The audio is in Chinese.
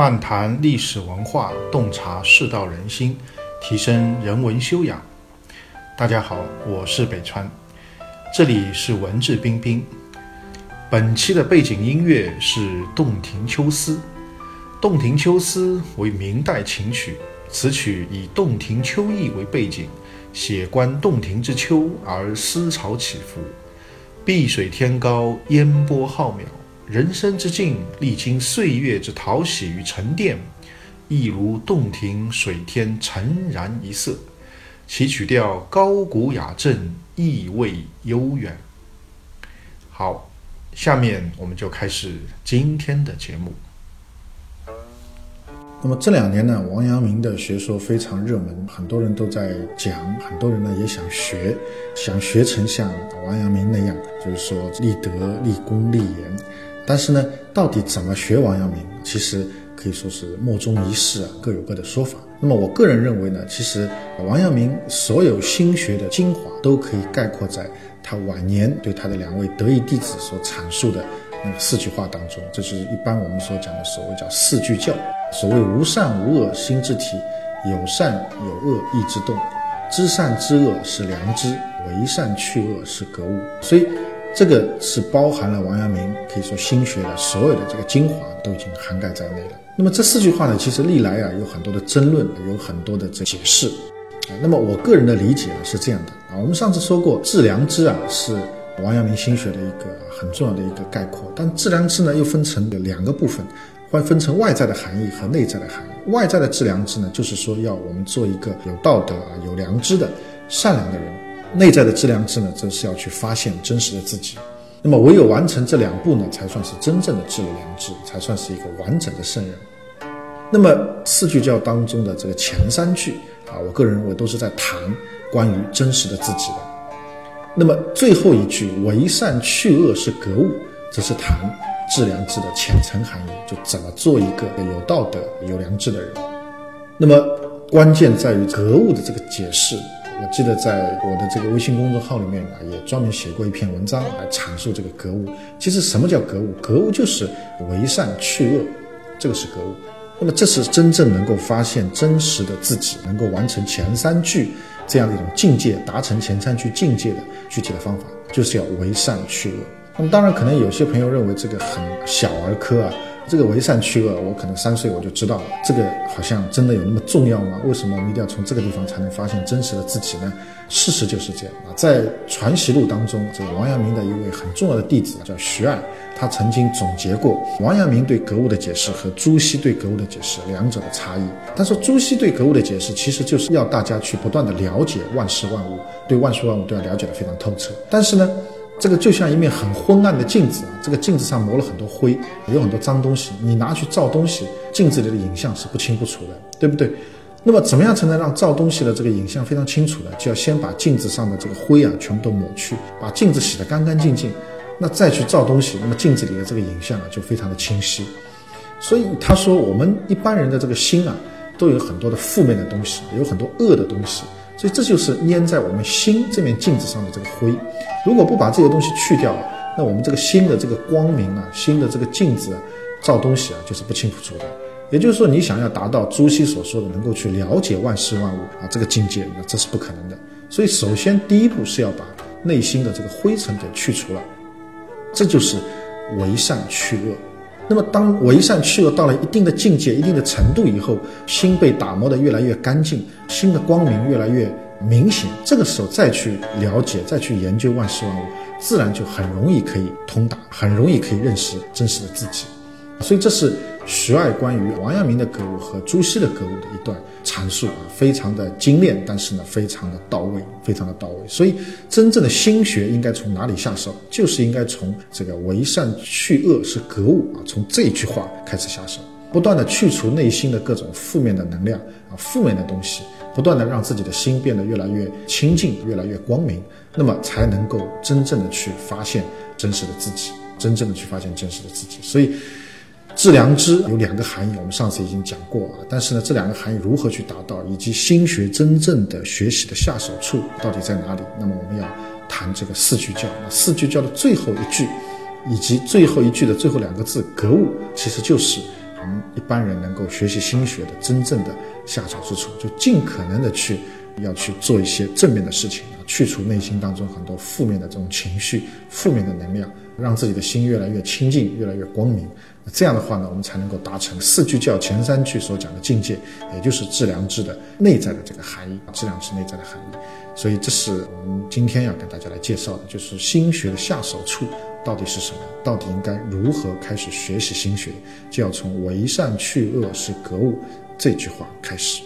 漫谈历史文化，洞察世道人心，提升人文修养。大家好，我是北川，这里是文质彬彬。本期的背景音乐是《洞庭秋思》。《洞庭秋思》为明代琴曲，此曲以洞庭秋意为背景，写观洞庭之秋而思潮起伏。碧水天高，烟波浩渺。人生之境，历经岁月之淘洗与沉淀，亦如洞庭水天沉然一色。其曲调高古雅正，意味悠远。好，下面我们就开始今天的节目。那么这两年呢，王阳明的学说非常热门，很多人都在讲，很多人呢也想学，想学成像王阳明那样，就是说立德、立功、立言。但是呢，到底怎么学王阳明，其实可以说是莫衷一是啊，各有各的说法。那么我个人认为呢，其实王阳明所有心学的精华都可以概括在他晚年对他的两位得意弟子所阐述的那个四句话当中。这是一般我们所讲的所谓叫四句教。所谓无善无恶心之体，有善有恶意之动，知善知恶是良知，为善去恶是格物。所以。这个是包含了王阳明可以说心学的所有的这个精华都已经涵盖在内了。那么这四句话呢，其实历来啊有很多的争论，有很多的这解释。那么我个人的理解啊是这样的啊，我们上次说过，致良知啊是王阳明心学的一个很重要的一个概括。但致良知呢又分成两个部分，会分成外在的含义和内在的含义。外在的致良知呢，就是说要我们做一个有道德啊、有良知的善良的人。内在的致良知呢，则是要去发现真实的自己。那么，唯有完成这两步呢，才算是真正的致了良知，才算是一个完整的圣人。那么，四句教当中的这个前三句啊，我个人认为都是在谈关于真实的自己的。那么，最后一句“为善去恶是格物”，则是谈致良知的浅层含义，就怎么做一个有道德、有良知的人。那么，关键在于格物的这个解释。我记得在我的这个微信公众号里面啊，也专门写过一篇文章来阐述这个格物。其实什么叫格物？格物就是为善去恶，这个是格物。那么这是真正能够发现真实的自己，能够完成前三句这样的一种境界，达成前三句境界的具体的方法，就是要为善去恶。那么当然，可能有些朋友认为这个很小儿科啊。这个为善去恶，我可能三岁我就知道了。这个好像真的有那么重要吗？为什么我们一定要从这个地方才能发现真实的自己呢？事实就是这样啊。在《传习录》当中，这个王阳明的一位很重要的弟子叫徐爱，他曾经总结过王阳明对格物的解释和朱熹对格物的解释两者的差异。他说，朱熹对格物的解释其实就是要大家去不断的了解万事万物，对万事万物都要了解的非常透彻。但是呢？这个就像一面很昏暗的镜子啊，这个镜子上磨了很多灰，有很多脏东西。你拿去照东西，镜子里的影像是不清不楚的，对不对？那么怎么样才能让照东西的这个影像非常清楚呢？就要先把镜子上的这个灰啊全部都抹去，把镜子洗得干干净净，那再去照东西，那么镜子里的这个影像啊就非常的清晰。所以他说，我们一般人的这个心啊，都有很多的负面的东西，有很多恶的东西。所以这就是粘在我们心这面镜子上的这个灰，如果不把这些东西去掉，那我们这个心的这个光明啊，心的这个镜子啊，照东西啊，就是不清不楚的。也就是说，你想要达到朱熹所说的能够去了解万事万物啊这个境界，那这是不可能的。所以，首先第一步是要把内心的这个灰尘给去除了，这就是为善去恶。那么，当为善去恶到了一定的境界、一定的程度以后，心被打磨得越来越干净，心的光明越来越明显。这个时候再去了解、再去研究万事万物，自然就很容易可以通达，很容易可以认识真实的自己。所以，这是。徐爱关于王阳明的格物和朱熹的格物的一段阐述啊，非常的精炼，但是呢，非常的到位，非常的到位。所以，真正的心学应该从哪里下手？就是应该从这个为善去恶是格物啊，从这句话开始下手，不断的去除内心的各种负面的能量啊，负面的东西，不断的让自己的心变得越来越清净，越来越光明，那么才能够真正的去发现真实的自己，真正的去发现真实的自己。所以。致良知有两个含义，我们上次已经讲过啊。但是呢，这两个含义如何去达到，以及心学真正的学习的下手处到底在哪里？那么我们要谈这个四句教。四句教的最后一句，以及最后一句的最后两个字“格物”，其实就是我们一般人能够学习心学的真正的下手之处，就尽可能的去要去做一些正面的事情啊，去除内心当中很多负面的这种情绪、负面的能量，让自己的心越来越清净、越来越光明。这样的话呢，我们才能够达成四句教前三句所讲的境界，也就是致良知的内在的这个含义，致良知内在的含义。所以，这是我们今天要跟大家来介绍的，就是心学的下手处到底是什么？到底应该如何开始学习心学？就要从“为善去恶是格物”这句话开始。